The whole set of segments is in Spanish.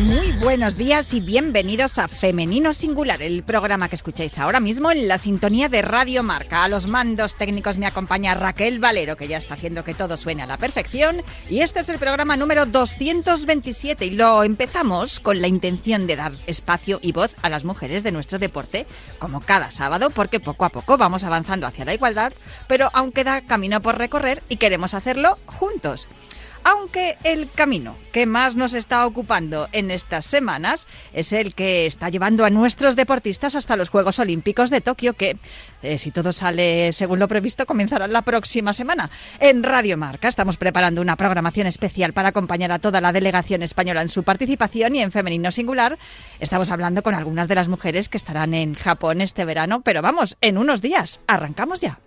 Muy buenos días y bienvenidos a Femenino Singular, el programa que escucháis ahora mismo en la sintonía de Radio Marca. A los mandos técnicos me acompaña Raquel Valero, que ya está haciendo que todo suene a la perfección. Y este es el programa número 227 y lo empezamos con la intención de dar espacio y voz a las mujeres de nuestro deporte, como cada sábado, porque poco a poco vamos avanzando hacia la igualdad, pero aún queda camino por recorrer y queremos hacerlo juntos aunque el camino que más nos está ocupando en estas semanas es el que está llevando a nuestros deportistas hasta los Juegos Olímpicos de Tokio, que, eh, si todo sale según lo previsto, comenzarán la próxima semana. En Radio Marca estamos preparando una programación especial para acompañar a toda la delegación española en su participación y en Femenino Singular estamos hablando con algunas de las mujeres que estarán en Japón este verano, pero vamos, en unos días. Arrancamos ya.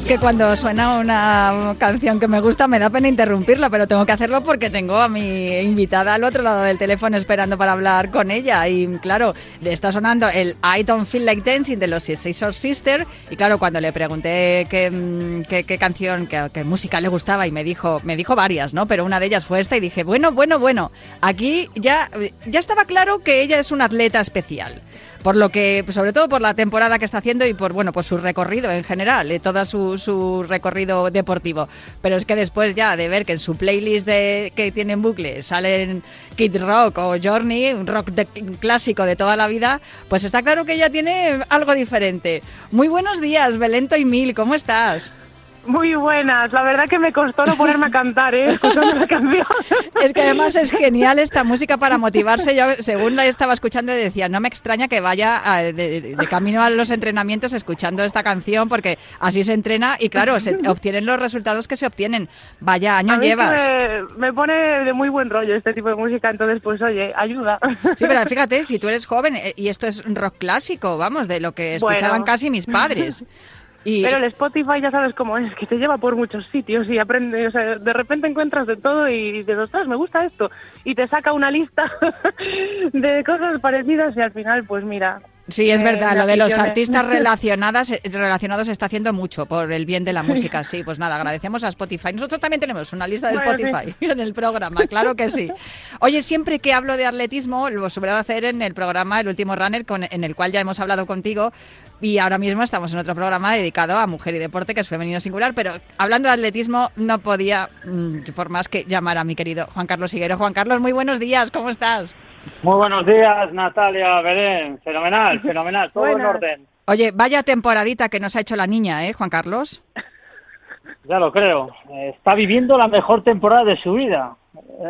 Es que cuando suena una canción que me gusta me da pena interrumpirla, pero tengo que hacerlo porque tengo a mi invitada al otro lado del teléfono esperando para hablar con ella. Y claro, está sonando el I Don't Feel Like Dancing de los Scissor Sister. Y claro, cuando le pregunté qué, mm, qué, canción, qué, qué, música le gustaba, y me dijo, me dijo varias, ¿no? Pero una de ellas fue esta y dije, bueno, bueno, bueno, aquí ya, ya estaba claro que ella es una atleta especial por lo que, sobre todo por la temporada que está haciendo y por bueno, pues su recorrido en general, eh, todo su, su, recorrido deportivo. Pero es que después ya de ver que en su playlist de, que tiene en bucle salen Kid Rock o Journey, un rock clásico de toda la vida, pues está claro que ella tiene algo diferente. Muy buenos días, Belento y Mil, ¿cómo estás? Muy buenas, la verdad que me costó no ponerme a cantar, ¿eh? escuchando la canción. Es que además es genial esta música para motivarse. Yo, según la estaba escuchando, decía, no me extraña que vaya de, camino a los entrenamientos escuchando esta canción, porque así se entrena y claro, se obtienen los resultados que se obtienen. Vaya año llevas. Me, pone de muy buen rollo este tipo de música, entonces pues oye, ayuda. Sí, pero fíjate, si tú eres joven eh, y esto es rock clásico, vamos, de lo que escuchaban casi mis padres. Pero el Spotify ya sabes cómo es, que te lleva por muchos sitios y aprende, o sea, de repente encuentras de todo y dices, ostras, me gusta esto. Y te saca una lista de cosas parecidas y al final, pues mira. Sí, es verdad, lo de los artistas relacionadas, eh, relacionados se está haciendo mucho por el bien de la música. Sí, pues nada, agradecemos a Spotify. Nosotros también tenemos una lista de Spotify en el programa, claro que sí. Oye, siempre que hablo de atletismo, lo suelo hacer en el programa El Último Runner, con, en el cual ya hemos hablado contigo, y ahora mismo estamos en otro programa dedicado a mujer y deporte, que es femenino singular, pero hablando de atletismo no podía, mm, por más que llamar a mi querido Juan Carlos Higuero. Juan Carlos, muy buenos días, ¿cómo estás? Muy buenos días, Natalia Belén. Fenomenal, fenomenal, todo en orden. Oye, vaya temporadita que nos ha hecho la niña, ¿eh, Juan Carlos? Ya lo creo. Está viviendo la mejor temporada de su vida.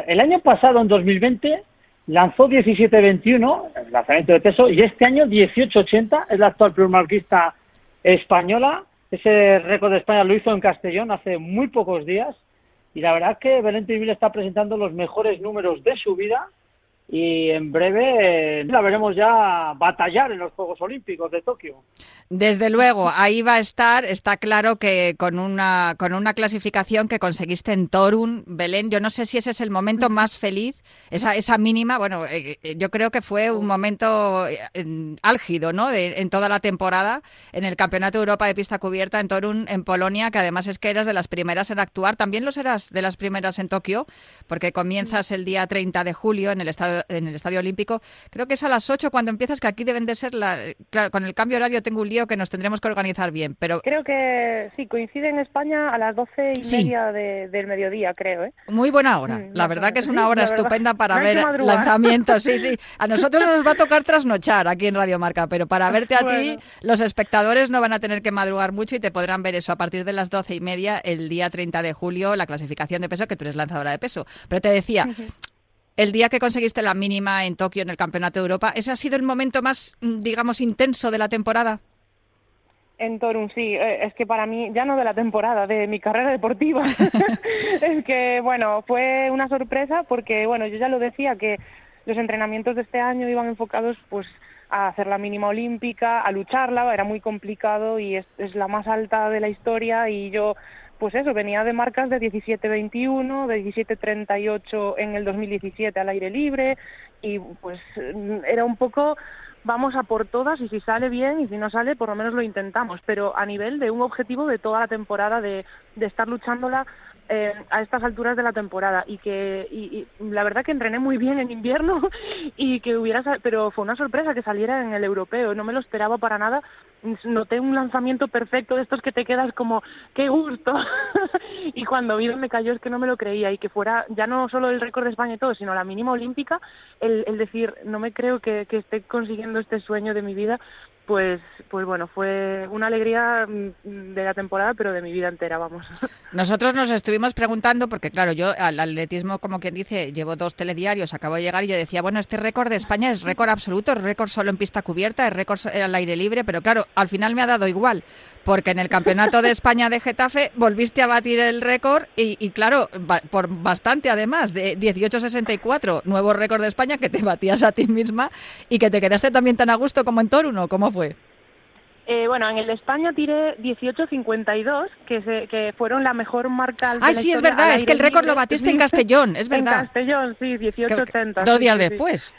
El año pasado, en 2020, lanzó 17-21, el lanzamiento de peso, y este año 18-80, es la actual plumarquista española. Ese récord de España lo hizo en Castellón hace muy pocos días. Y la verdad es que Belén Trivil está presentando los mejores números de su vida y en breve la veremos ya batallar en los Juegos Olímpicos de Tokio. Desde luego, ahí va a estar, está claro que con una, con una clasificación que conseguiste en Torun, Belén, yo no sé si ese es el momento más feliz, esa, esa mínima, bueno, eh, eh, yo creo que fue un momento eh, álgido, ¿no?, en toda la temporada, en el Campeonato de Europa de Pista Cubierta en Torun, en Polonia, que además es que eras de las primeras en actuar, también lo serás de las primeras en Tokio, porque comienzas el día 30 de julio en el estado en el Estadio Olímpico. Creo que es a las 8 cuando empiezas, que aquí deben de ser, la, claro, con el cambio horario tengo un lío que nos tendremos que organizar bien, pero... Creo que sí, coincide en España a las 12 y media del mediodía, creo. ¿eh? Muy buena hora, mm, la verdad que es una hora estupenda para ver lanzamientos, sí, sí. A nosotros nos va a tocar trasnochar aquí en Radio Marca, pero para verte a ti, los espectadores no van a tener que madrugar mucho y te podrán ver eso a partir de las 12 y media el día 30 de julio, la clasificación de peso, que tú eres lanzadora de peso. Pero te decía, el día que conseguiste la mínima en Tokio en el Campeonato de Europa, ¿ese ha sido el momento más, mm, digamos, intenso de la temporada? En Torun, sí. Eh, es que para mí, ya no de la temporada, de mi carrera deportiva. es que, bueno, fue una sorpresa porque, bueno, yo ya lo decía que los entrenamientos de este año iban enfocados, pues, a hacer la mínima olímpica, a lucharla, era muy complicado y es, es la más alta de la historia y yo pues eso, venía de marcas de 17-21, de 17-38 en el 2017 al aire libre y pues era un poco vamos a por todas y si sale bien y si no sale por lo menos lo intentamos, pero a nivel de un objetivo de toda la temporada de, de estar luchándola eh, a estas alturas de la temporada y que y, la verdad que entrené muy bien en invierno y que hubiera pero fue una sorpresa que saliera en el europeo no me lo esperaba para nada. Noté un lanzamiento perfecto de estos que te quedas como qué gusto y cuando vi me cayó es que no me lo creía y que fuera ya no solo el récord de España y todo sino la mínima olímpica el, el decir no me creo que esté consiguiendo este sueño de mi vida pues, pues bueno, fue una alegría mm, de la temporada, pero de mi vida entera, vamos. Nosotros nos estuvimos preguntando, porque claro, yo al atletismo, como quien dice, llevo dos telediarios, acabo de llegar y yo decía, bueno, este récord de España es récord absoluto, es récord solo en pista cubierta, es récord al aire libre, pero claro, al final me ha dado igual, porque en el Campeonato de España de Getafe volviste a batir el récord y, y claro, por bastante además, de 18.64, nuevo récord de España que te batías a ti misma y que te quedaste también tan a gusto como en Toruno, ¿cómo fue? Eh, bueno, en el de España tiré 18.52, que, se, que fueron la mejor marca. Ah, sí, es verdad, es que el récord lo batiste en Castellón, es verdad. En Castellón, sí, 18.80. Dos días después.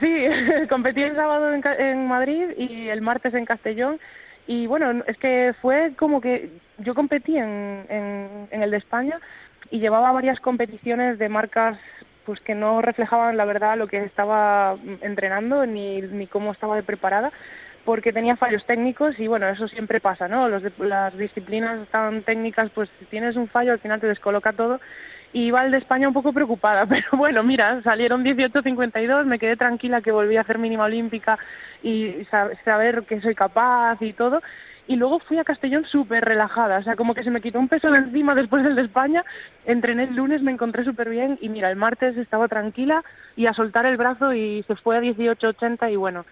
Sí, competí el sábado en, Madrid y el martes en Castellón. Y bueno, es que fue como que yo competí en, en el de España y llevaba varias competiciones de marcas pues que no reflejaban la verdad lo que estaba entrenando ni, ni cómo estaba de preparada porque tenía fallos técnicos y bueno, eso siempre pasa, ¿no? Los las disciplinas tan técnicas, pues si tienes un fallo al final te descoloca todo. Y iba al de España un poco preocupada, pero bueno, mira, salieron 18.52, me quedé tranquila que volví a hacer mínima olímpica y saber que soy capaz y todo. Y luego fui a Castellón súper relajada, o sea, como que se me quitó un peso de encima después del de España, entrené el lunes, me encontré súper bien y mira, el martes estaba tranquila y a soltar el brazo y se fue a 18.80 y bueno,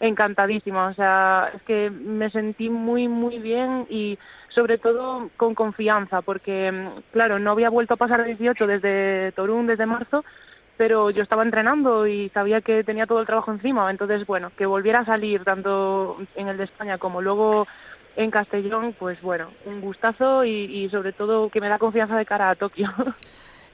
encantadísima, o sea, es que me sentí muy, muy bien y sobre todo con confianza, porque claro, no había vuelto a pasar a 18 desde Torún, desde marzo, pero yo estaba entrenando y sabía que tenía todo el trabajo encima, entonces bueno, que volviera a salir tanto en el de España como luego en Castellón, pues bueno, un gustazo y, sobre todo que me da confianza de cara a Tokio.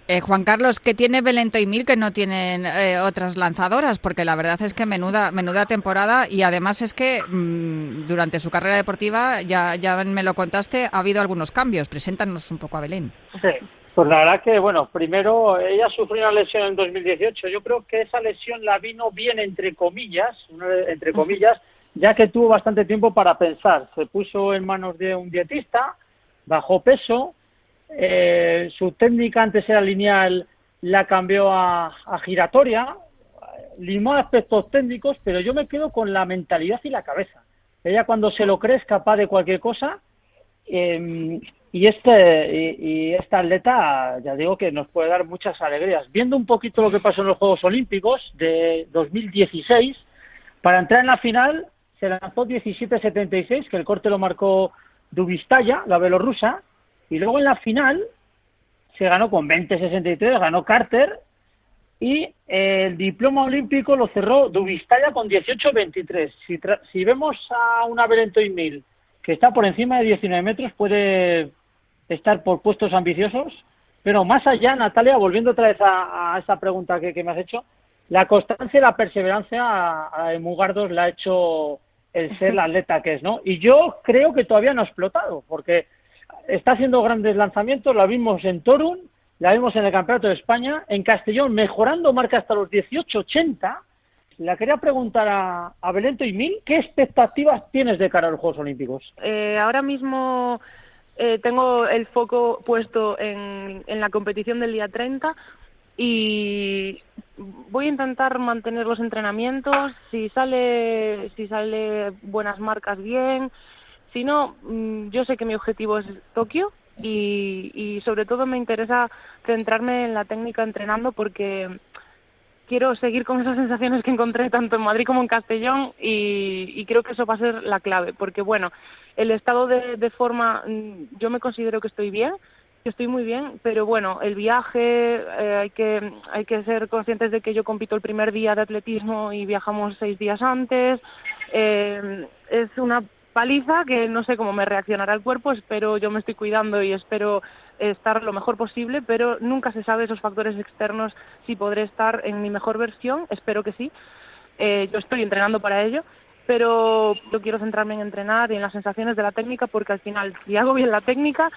Eh, Juan Carlos, ¿qué tiene Belento y Mil que no tienen eh, otras lanzadoras? Porque la verdad es que menuda, menuda temporada y además es que mm, durante su carrera deportiva, ya, ya me lo contaste, ha habido algunos cambios. Preséntanos un poco a Belén. Sí, pues la verdad que, bueno, primero ella sufrió una lesión en 2018. Yo creo que esa lesión la vino bien, entre comillas, entre comillas, ya que tuvo bastante tiempo para pensar. Se puso en manos de un dietista, bajó peso, eh, su técnica antes era lineal, la cambió a, giratoria, limó aspectos técnicos, pero yo me quedo con la mentalidad y la cabeza. Ella cuando se lo cree es capaz de cualquier cosa em, y este y, esta atleta ya digo que nos puede dar muchas alegrías. Viendo un poquito lo que pasó en los Juegos Olímpicos de 2016, para entrar en la final se lanzó 17.76, que el corte lo marcó Dubistaya, la belorrusa, y luego en la final se ganó con 20.63, ganó Carter, y el diploma olímpico lo cerró Dubistaya con 18.23. Si, si vemos a una y Mil que está por encima de 19 metros, puede estar por puestos ambiciosos, pero más allá, Natalia, volviendo otra vez a, esa pregunta que, me has hecho, la constancia y la perseverancia a, a Mugardos la ha hecho el ser la atleta que es, ¿no? Y yo creo que todavía no ha explotado, porque está haciendo grandes lanzamientos, la vimos en Torun, la vimos en el Campeonato de España, en Castellón, mejorando marca hasta los 18.80. La quería preguntar a, a Belento y Mil, ¿qué expectativas tienes de cara a los Juegos Olímpicos? Eh, ahora mismo eh, tengo el foco puesto en, en la competición del día 30 y voy a intentar mantener los entrenamientos si sale si sale buenas marcas bien mm, yo sé que mi objetivo es Tokio y, y sobre todo me interesa centrarme en la técnica entrenando porque quiero seguir con esas sensaciones que encontré tanto en Madrid como en Castellón y, creo que eso va a ser la clave, porque bueno, el estado de, forma, mm, yo me considero que estoy bien, que estoy muy bien, pero bueno, el viaje, eh, hay, que, hay que ser conscientes de que yo compito el primer día de atletismo y viajamos seis días antes, eh, es una paliza que no sé cómo me reaccionará el cuerpo, espero, yo me estoy cuidando y espero estar lo mejor posible, pero nunca se sabe esos factores externos si podré estar en mi mejor versión, espero que sí. Eh, yo estoy entrenando para ello, pero yo quiero centrarme en entrenar y en las sensaciones de la técnica porque al final, si hago bien la técnica,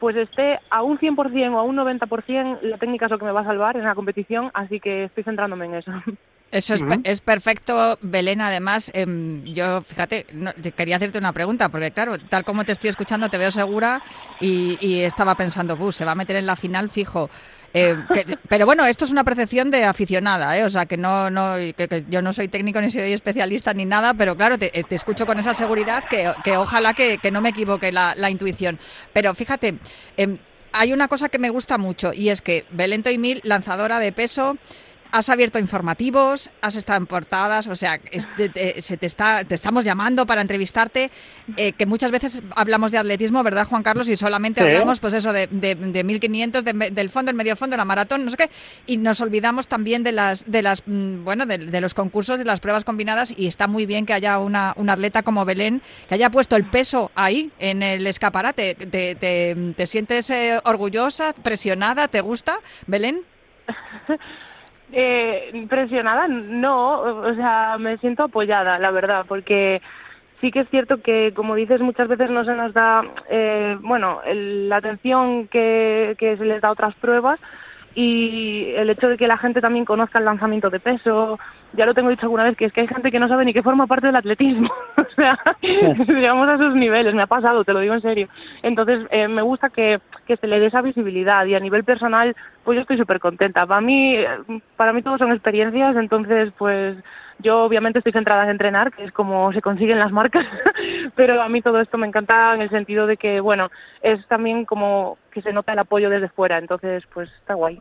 pues esté a un 100% o a un 90%, la técnica es lo que me va a salvar en la competición, así que estoy centrándome en eso. Eso es, es, perfecto, Belén. Además, em, yo, fíjate, quería hacerte una pregunta, porque claro, tal como te estoy escuchando, te veo segura y, estaba pensando, Bus, se va a meter en la final fijo. Eh, pero bueno, esto es una percepción de aficionada, ¿eh? o sea, que no, no que, yo no soy técnico ni soy especialista ni nada, pero claro, te, escucho con esa seguridad que, que ojalá que, no me equivoque la, la intuición. Pero fíjate, em, hay una cosa que me gusta mucho y es que Belén Mil, lanzadora de peso, has abierto informativos, has estado en portadas, o sea, se te, está, te estamos llamando para entrevistarte, eh, que muchas veces hablamos de atletismo, ¿verdad, Juan Carlos? Y solamente hablamos, pues eso, de, de, 1500, del fondo, el medio fondo, la maratón, no sé qué, y nos olvidamos también de las, de las mm, bueno, de, los concursos, de las pruebas combinadas, y está muy bien que haya una, atleta como Belén, que haya puesto el peso ahí, en el escaparate. ¿Te, te, sientes eh, orgullosa, presionada? ¿Te gusta, Belén? Eh, impresionada, no, o sea, me siento apoyada, la verdad, porque sí que es cierto que, como dices, muchas veces no se nos da, eh, bueno, la atención que, que se les da a otras pruebas y el hecho de que la gente también conozca el lanzamiento de peso, ya lo tengo dicho alguna vez, que es que hay gente que no sabe ni que forma parte del atletismo, o sea, llegamos a esos niveles, me ha pasado, te lo digo en serio. Entonces, eh, me gusta que, que se le dé esa visibilidad y a nivel personal, pues yo estoy súper contenta. Para mí, para mí todo son experiencias, entonces, pues yo obviamente estoy centrada en entrenar, que es como se consiguen las marcas, pero a mí todo esto me encanta en el sentido de que, bueno, es también como que se nota el apoyo desde fuera, entonces pues está guay.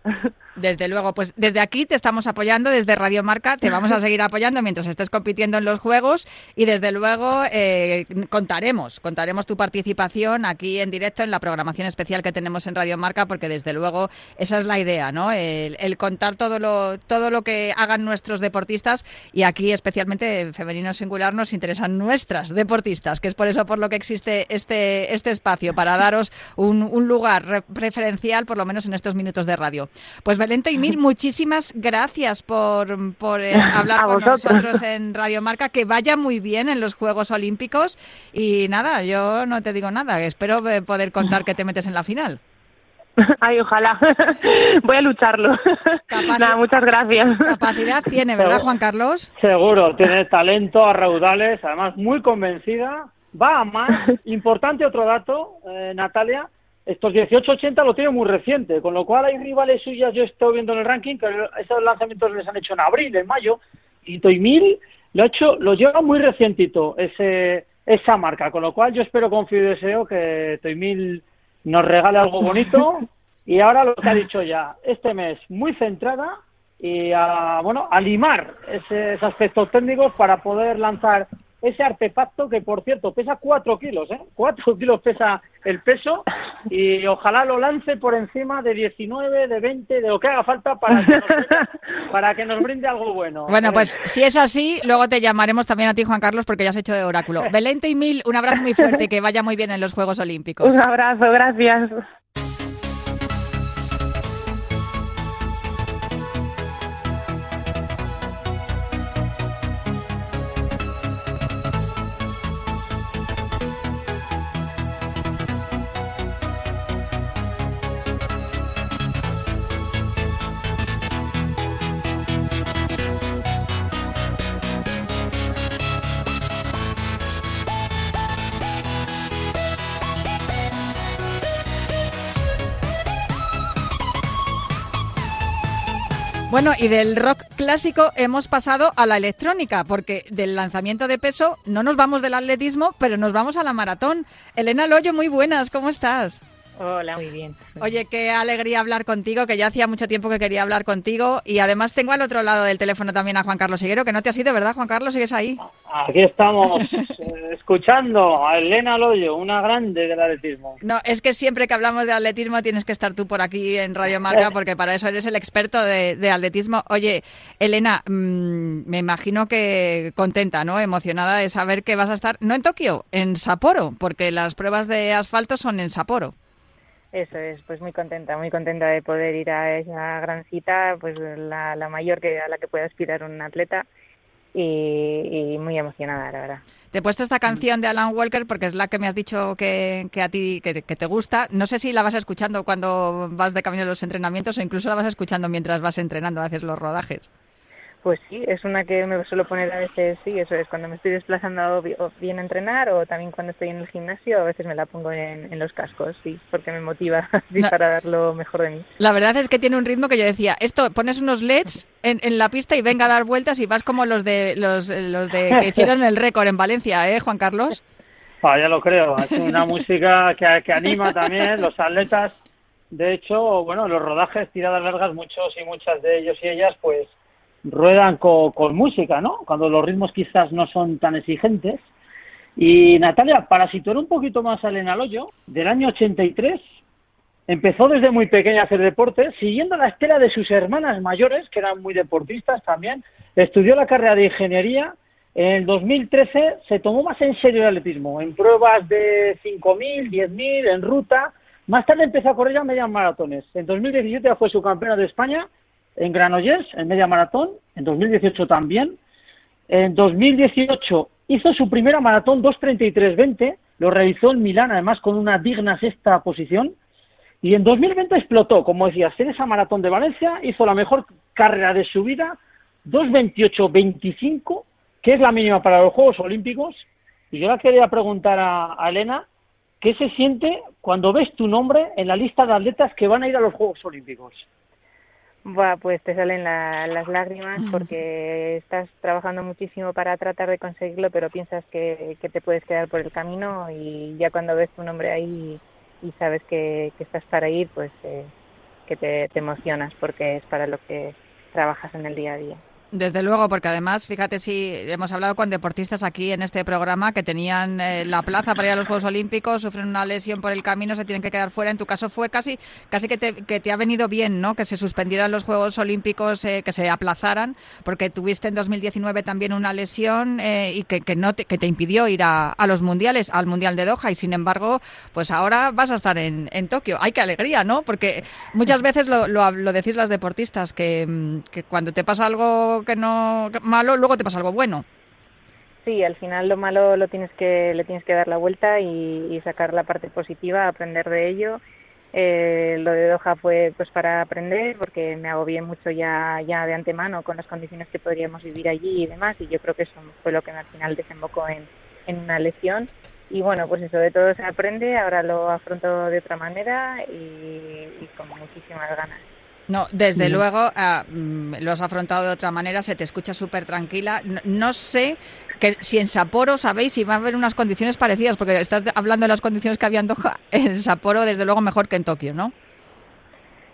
Desde luego, pues desde aquí te estamos apoyando, desde Radio Marca te vamos a seguir apoyando mientras estés compitiendo en los Juegos y desde luego eh, contaremos, contaremos tu participación aquí en directo en la programación especial que tenemos en Radio Marca porque desde luego esa es la idea, ¿no? El, el contar todo lo, todo lo que hagan nuestros deportistas y aquí especialmente en Femenino Singular nos interesan nuestras deportistas, que es por eso por lo que existe este, este espacio, para daros un, un lugar preferencial, por lo menos en estos minutos de radio. Pues Belén y Mil, muchísimas gracias por, eh, hablar con nosotros en Radio Marca. Que vaya muy bien en los Juegos Olímpicos. Y nada, yo no te digo nada. Espero poder contar que te metes en la final. Ay, ojalá. Voy a lucharlo. Nada, muchas gracias. Capacidad tiene, ¿verdad, Juan Carlos? Seguro, tiene talento a raudales, además muy convencida. Va a más. Importante otro dato, eh, Natalia, estos 18-80 lo tiene muy reciente, con lo cual hay rivales suyas, yo estoy viendo en el ranking, que esos lanzamientos les han hecho en abril, en mayo, y Toymil lo ha hecho, lo lleva muy recientito, ese, esa marca, con lo cual yo espero, confío y deseo que Toymil nos regale algo bonito, y ahora lo que ha dicho ya, este mes muy centrada, y a, bueno, a limar esos aspectos técnicos para poder lanzar ese artefacto que, por cierto, pesa 4 kilos, ¿eh? 4 kilos pesa el peso y ojalá lo lance por encima de 19, de 20, de lo que haga falta para que nos, para que nos brinde algo bueno. Bueno, pues si es así, luego te llamaremos también a ti, Juan Carlos, porque ya has hecho de oráculo. Belén y Mil, un abrazo muy fuerte y que vaya muy bien en los Juegos Olímpicos. Un abrazo, gracias. Bueno, y del rock clásico hemos pasado a la electrónica, porque del lanzamiento de peso no nos vamos del atletismo, pero nos vamos a la maratón. Elena Loyo, muy buenas, ¿cómo estás? Hola, muy bien. Oye, qué alegría hablar contigo, que ya hacía mucho tiempo que quería hablar contigo. Y además tengo al otro lado del teléfono también a Juan Carlos Higuero, que no te has ido, ¿verdad, Juan Carlos? ¿Sigues ahí? Aquí estamos eh, escuchando a Elena Loyo, una grande del atletismo. No, es que siempre que hablamos de atletismo tienes que estar tú por aquí en Radio Marca, porque para eso eres el experto de, de atletismo. Oye, Elena, mmm, me imagino que contenta, ¿no? Emocionada de saber que vas a estar, no en Tokio, en Sapporo, porque las pruebas de asfalto son en Sapporo. Eso es, pues muy contenta, muy contenta de poder ir a esa gran cita, pues la, la mayor que a la que puede aspirar un atleta y, y, muy emocionada, la verdad. Te he puesto esta canción de Alan Walker porque es la que me has dicho que, que a ti que, que, te gusta. No sé si la vas escuchando cuando vas de camino a los entrenamientos o incluso la vas escuchando mientras vas entrenando, haces los rodajes. Pues sí, es una que me suelo poner a veces, sí, eso es, cuando me estoy desplazando bien a entrenar o también cuando estoy en el gimnasio, a veces me la pongo en, en los cascos, sí, porque me motiva sí, no. para dar lo mejor de mí. La verdad es que tiene un ritmo que yo decía, esto, pones unos LEDs en, en la pista y venga a dar vueltas y vas como los de los, los de que hicieron el récord en Valencia, ¿eh, Juan Carlos? Ah, ya lo creo, es una música que, que anima también, los atletas, de hecho, bueno, los rodajes, tiradas largas, muchos y muchas de ellos y ellas, pues ruedan con, música, ¿no? Cuando los ritmos quizás no son tan exigentes. Y Natalia, para situar un poquito más a Elena Loyo, del año 83, empezó desde muy pequeña a hacer deporte, siguiendo la estela de sus hermanas mayores, que eran muy deportistas también. Estudió la carrera de ingeniería. En el 2013 se tomó más en serio el atletismo, en pruebas de 5.000, 10.000, en ruta. Más tarde empezó a correr ya medias maratones. En 2017 ya fue subcampeona de España en Granollers, en media maratón, en 2018 también. En 2018 hizo su primera maratón 2.33.20, lo realizó en Milán, además con una digna sexta posición. Y en 2020 explotó, como decía, en esa maratón de Valencia, hizo la mejor carrera de su vida, 2.28.25, que es la mínima para los Juegos Olímpicos. Y yo le quería preguntar a, a Elena, ¿qué se siente cuando ves tu nombre en la lista de atletas que van a ir a los Juegos Olímpicos? Buah, pues te salen la, las lágrimas porque estás trabajando muchísimo para tratar de conseguirlo, pero piensas que, que, te puedes quedar por el camino y ya cuando ves tu nombre ahí y sabes que, que estás para ir, pues eh, que te, te emocionas porque es para lo que trabajas en el día a día. Desde luego, porque además, fíjate si hemos hablado con deportistas aquí en este programa que tenían eh, la plaza para ir a los Juegos Olímpicos, sufren una lesión por el camino, se tienen que quedar fuera. En tu caso fue casi, casi que te, que te ha venido bien, ¿no? Que se suspendieran los Juegos Olímpicos, eh, que se aplazaran, porque tuviste en 2019 también una lesión eh, y que, que, no te, que te impidió ir a, a, los mundiales, al mundial de Doha, y sin embargo, pues ahora vas a estar en, en Tokio. ¡Ay, qué alegría, ¿no? Porque muchas veces lo, lo, decís las deportistas, que, que cuando te pasa algo que no malo, luego te pasa algo bueno. Sí, al final lo malo lo tienes que le tienes que dar la vuelta y, sacar la parte positiva, aprender de ello. Eh, lo de Doha fue pues para aprender porque me agobié mucho ya ya de antemano con las condiciones que podríamos vivir allí y demás y yo creo que eso fue lo que al final desembocó en, en una lesión y bueno pues eso de todo se aprende ahora lo afronto de otra manera y, y con muchísimas ganas no, desde mm. luego uh, lo has afrontado de otra manera, se te escucha súper tranquila. No, no, sé que si en Sapporo sabéis si va a haber unas condiciones parecidas, porque estás hablando de las condiciones que había en Doha, en Sapporo desde luego mejor que en Tokio, ¿no?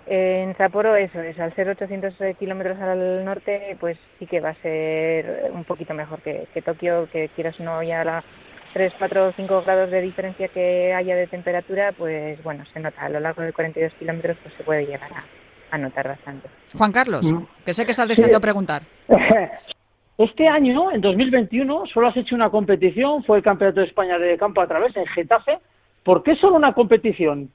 En Sapporo eso es, al ser 800 kilómetros al norte, pues sí que va a ser un poquito mejor que, que Tokio, que quieras no ya la 3, 4 o 5 grados de diferencia que haya de temperatura, pues bueno, se nota a lo largo de 42 kilómetros pues se puede llegar a, a notar bastante. Juan Carlos, que sé que estás deseando sí. preguntar. Este año, en 2021, solo has hecho una competición, fue el Campeonato de España de Campo a través en Getafe. ¿Por qué solo una competición?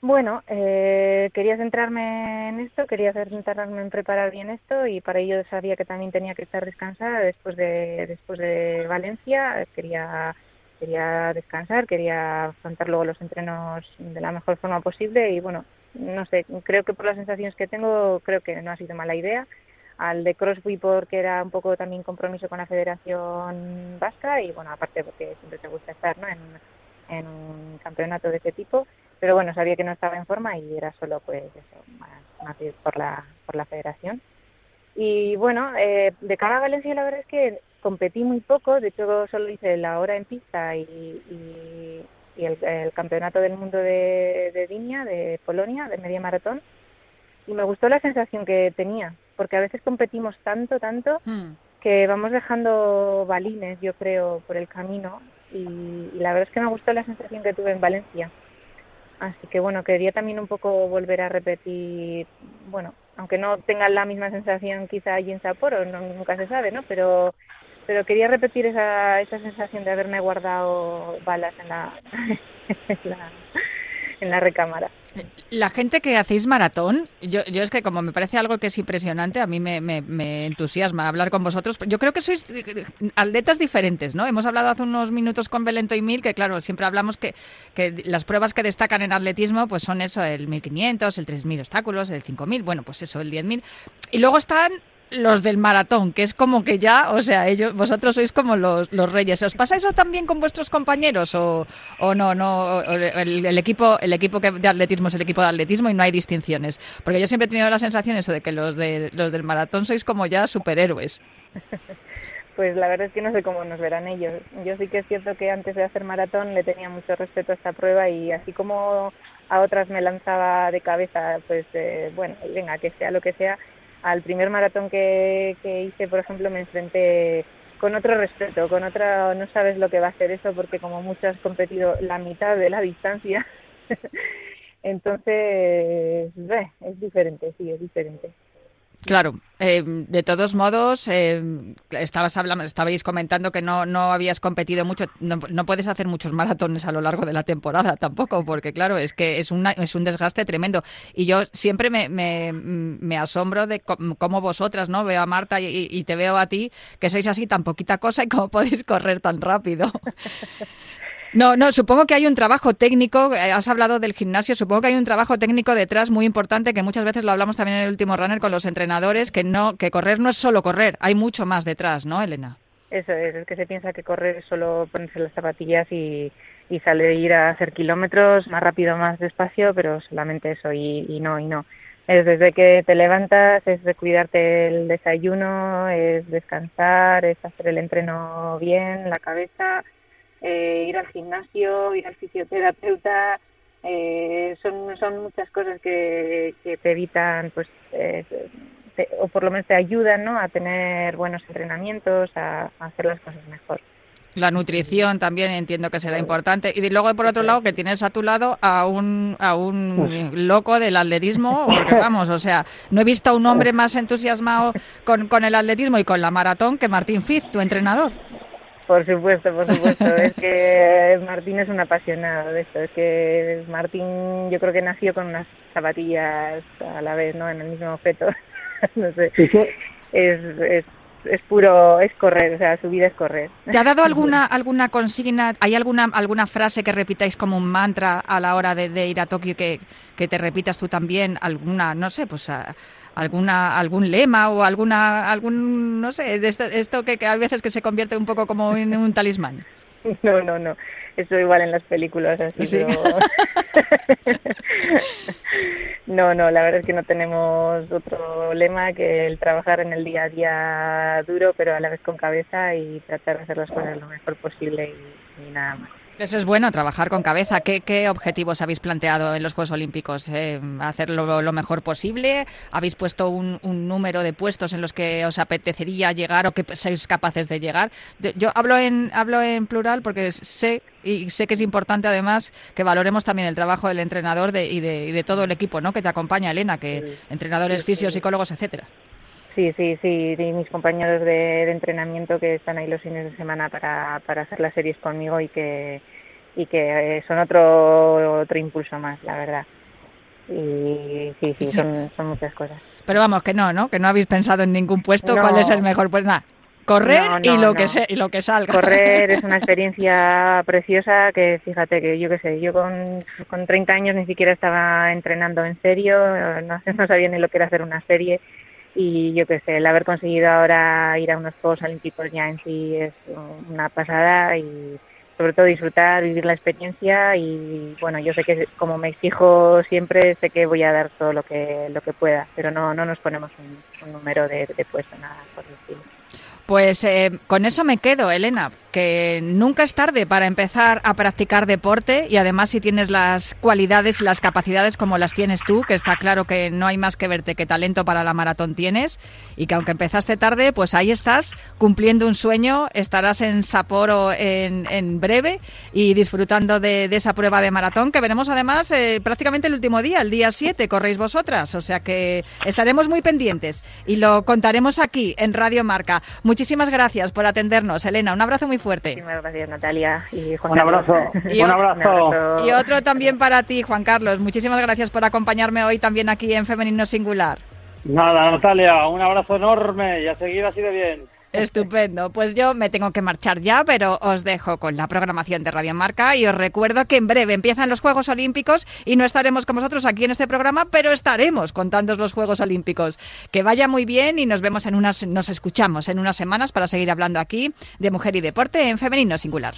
Bueno, eh, quería centrarme en esto, quería centrarme en preparar bien esto y para ello sabía que también tenía que estar descansada después de después de Valencia. Quería quería descansar, quería afrontar luego los entrenos de la mejor forma posible y bueno, no sé, creo que por las sensaciones que tengo, creo que no ha sido mala idea. Al de Crosby porque era un poco también compromiso con la Federación Vasca y bueno, aparte porque siempre te gusta estar ¿no? en, un campeonato de ese tipo, pero bueno, sabía que no estaba en forma y era solo pues eso, más, más por la, por la Federación. Y bueno, eh, de cara a Valencia la verdad es que competí muy poco, de hecho solo hice la hora en pista y, y y el, campeonato del mundo de, de Viña, de Polonia, de media maratón, y me gustó la sensación que tenía, porque a veces competimos tanto, tanto, hmm. que vamos dejando balines, yo creo, por el camino, y, la verdad es que me gustó la sensación que tuve en Valencia. Así que bueno, quería también un poco volver a repetir, bueno, aunque no tengan la misma sensación quizá allí en Sapporo, no, nunca se sabe, ¿no? Pero pero quería repetir esa, esa sensación de haberme guardado balas en la, en la, recámara. La gente que hacéis maratón, yo, yo es que como me parece algo que es impresionante, a mí me, me, entusiasma hablar con vosotros. Yo creo que sois atletas diferentes, ¿no? Hemos hablado hace unos minutos con Belento y Mil, que claro, siempre hablamos que, que las pruebas que destacan en atletismo pues son eso, el 1500, el 3000 obstáculos, el 5000, bueno, pues eso, el 10000. Y luego están los del maratón, que es como que ya, o sea, ellos, vosotros sois como los, los reyes. ¿Os pasa eso también con vuestros compañeros o, o no? no el, equipo, el equipo de atletismo es el equipo de atletismo y no hay distinciones. Porque yo siempre he tenido la sensación eso de que los de los del maratón sois como ya superhéroes. Pues la verdad es que no sé cómo nos verán ellos. Yo sí que es cierto que antes de hacer maratón le tenía mucho respeto a esta prueba y así como a otras me lanzaba de cabeza, pues eh, bueno, venga, que sea lo que sea, al primer maratón que, hice, por ejemplo, me enfrenté con otro respeto, con otra, no sabes lo que va a hacer eso porque como mucho has competido la mitad de la distancia, entonces, es diferente, sí, es diferente. Claro, eh, de todos modos, eh, estabas hablando, estabais comentando que no, no habías competido mucho, no, puedes hacer muchos maratones a lo largo de la temporada tampoco, porque claro, es que es, una, es un desgaste tremendo. Y yo siempre me, me, me asombro de cómo vosotras, ¿no? Veo a Marta y, y, te veo a ti, que sois así tan poquita cosa y cómo podéis correr tan rápido. No, no, supongo que hay un trabajo técnico, eh, has hablado del gimnasio, supongo que hay un trabajo técnico detrás muy importante que muchas veces lo hablamos también en el último runner con los entrenadores, que no, que correr no es solo correr, hay mucho más detrás, ¿no, Elena? Eso es, es que se piensa que correr es solo ponerse las zapatillas y, y ir a hacer kilómetros más rápido, más despacio, pero solamente eso y, y no, y no. Es desde que te levantas, es de cuidarte el desayuno, es descansar, es hacer el entreno bien, la cabeza, eh, ir al gimnasio, ir al fisioterapeuta, eh, son, son muchas cosas que, que te evitan, pues, eh, o por lo menos te ayudan ¿no? a tener buenos entrenamientos, a, hacer las cosas mejor. La nutrición también entiendo que será importante. Y luego, por otro lado, que tienes a tu lado a un, a un loco del atletismo, porque vamos, o sea, no he visto a un hombre más entusiasmado con, con el atletismo y con la maratón que Martín Fiz, tu entrenador. Por supuesto, por supuesto. es que Martín es un apasionado de esto. Es que Martín yo creo que nació con unas zapatillas a la vez, ¿no? En el mismo objeto. no sé. Es, es, es puro, es correr, o sea, su vida es correr. ¿Te ha dado alguna alguna consigna, hay alguna alguna frase que repitáis como un mantra a la hora de, ir a Tokio que, que, te repitas tú también? ¿Alguna, no sé, pues alguna algún lema o alguna algún no sé esto, esto que, que a veces que se convierte un poco como en un talismán no no no eso igual en las películas así no no la verdad es que no tenemos otro lema que el trabajar en el día a día duro pero a la vez con cabeza y tratar de hacer las cosas lo mejor posible y nada más eso es bueno, trabajar con cabeza. ¿Qué, objetivos habéis planteado en los Juegos Olímpicos? Eh, ¿Hacerlo lo mejor posible? ¿Habéis puesto un, número de puestos en los que os apetecería llegar o que seáis capaces de llegar? Yo hablo en, hablo en plural porque sé y sé que es importante además que valoremos también el trabajo del entrenador y, de, todo el equipo ¿no? que te acompaña, Elena, que entrenadores, fisios, psicólogos, etcétera. Sí, sí, sí, y mis compañeros de, entrenamiento que están ahí los fines de semana para, para hacer las series conmigo y que, y que eh, son otro, otro impulso más, la verdad. Y sí, sí, Son, son muchas cosas. Pero vamos, que no, ¿no? Que no habéis pensado en ningún puesto, cuál es el mejor, pues nada. Correr y lo que se, y lo que salga. Correr es una experiencia preciosa que fíjate que yo qué sé, yo con, con 30 años ni siquiera estaba entrenando en serio, no, no sabía ni lo que era hacer una serie y yo qué sé, el haber conseguido ahora ir a unos Juegos Olímpicos ya en sí es una pasada y sobre todo disfrutar, vivir la experiencia y bueno, yo sé que como me exijo siempre, sé que voy a dar todo lo que lo que pueda, pero no no nos ponemos un, número de, de puesto, nada por el. Pues eh, con eso me quedo, Elena, que nunca es tarde para empezar a practicar deporte y además si tienes las cualidades y las capacidades como las tienes tú, que está claro que no hay más que verte qué talento para la maratón tienes y que aunque empezaste tarde, pues ahí estás cumpliendo un sueño, estarás en Sapporo en, en breve y disfrutando de, esa prueba de maratón que veremos además eh, prácticamente el último día, el día 7, corréis vosotras, o sea que estaremos muy pendientes y lo contaremos aquí en Radio Marca. Muchísimas gracias por atendernos, Elena. Un abrazo muy fuerte. Muchísimas gracias, Natalia. Y Juan un abrazo. Y un abrazo. Y otro también para ti, Juan Carlos. Muchísimas gracias por acompañarme hoy también aquí en Femenino Singular. Nada, Natalia, un abrazo enorme y a seguir así de bien. Estupendo. Pues yo me tengo que marchar ya, pero os dejo con la programación de Radio Marca y os recuerdo que en breve empiezan los Juegos Olímpicos y no estaremos con vosotros aquí en este programa, pero estaremos contando los Juegos Olímpicos. Que vaya muy bien y nos vemos en unas, nos escuchamos en unas semanas para seguir hablando aquí de mujer y deporte en femenino singular.